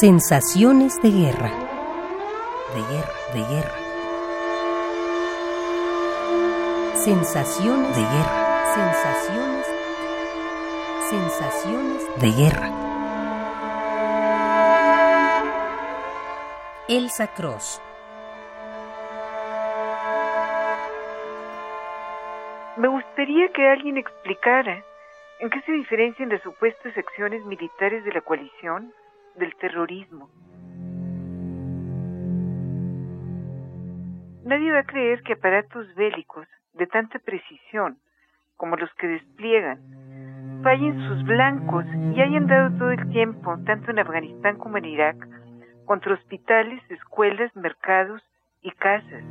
Sensaciones de guerra. De guerra, de guerra. Sensaciones de guerra. Sensaciones. Sensaciones de guerra. Elsa Cross. Me gustaría que alguien explicara en qué se diferencian las supuestas acciones militares de la coalición del terrorismo. Nadie va a creer que aparatos bélicos de tanta precisión como los que despliegan fallen sus blancos y hayan dado todo el tiempo, tanto en Afganistán como en Irak, contra hospitales, escuelas, mercados y casas.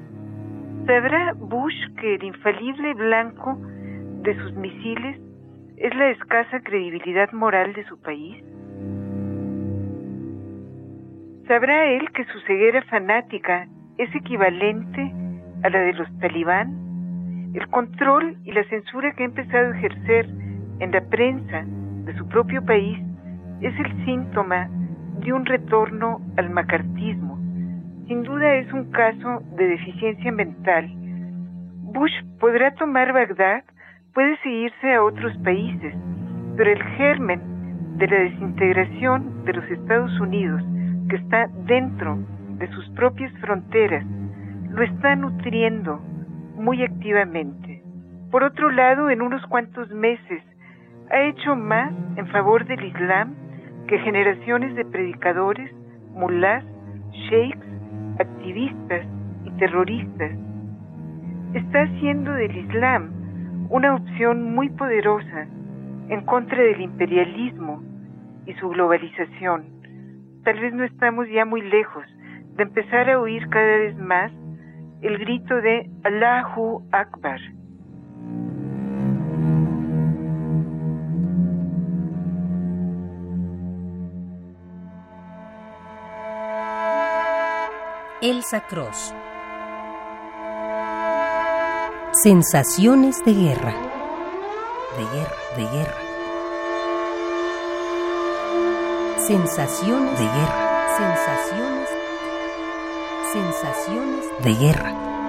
¿Sabrá Bush que el infalible blanco de sus misiles es la escasa credibilidad moral de su país? ¿Sabrá él que su ceguera fanática es equivalente a la de los talibán? El control y la censura que ha empezado a ejercer en la prensa de su propio país es el síntoma de un retorno al macartismo. Sin duda es un caso de deficiencia mental. Bush podrá tomar Bagdad, puede seguirse a otros países, pero el germen de la desintegración de los Estados Unidos que está dentro de sus propias fronteras lo está nutriendo muy activamente. Por otro lado, en unos cuantos meses ha hecho más en favor del Islam que generaciones de predicadores, mulás, sheiks, activistas y terroristas. Está haciendo del Islam una opción muy poderosa en contra del imperialismo y su globalización tal vez no estamos ya muy lejos de empezar a oír cada vez más el grito de Allahu Akbar. Elsa Cross. Sensaciones de guerra. De guerra, de guerra. Sensaciones de guerra. Sensaciones. Sensaciones de guerra.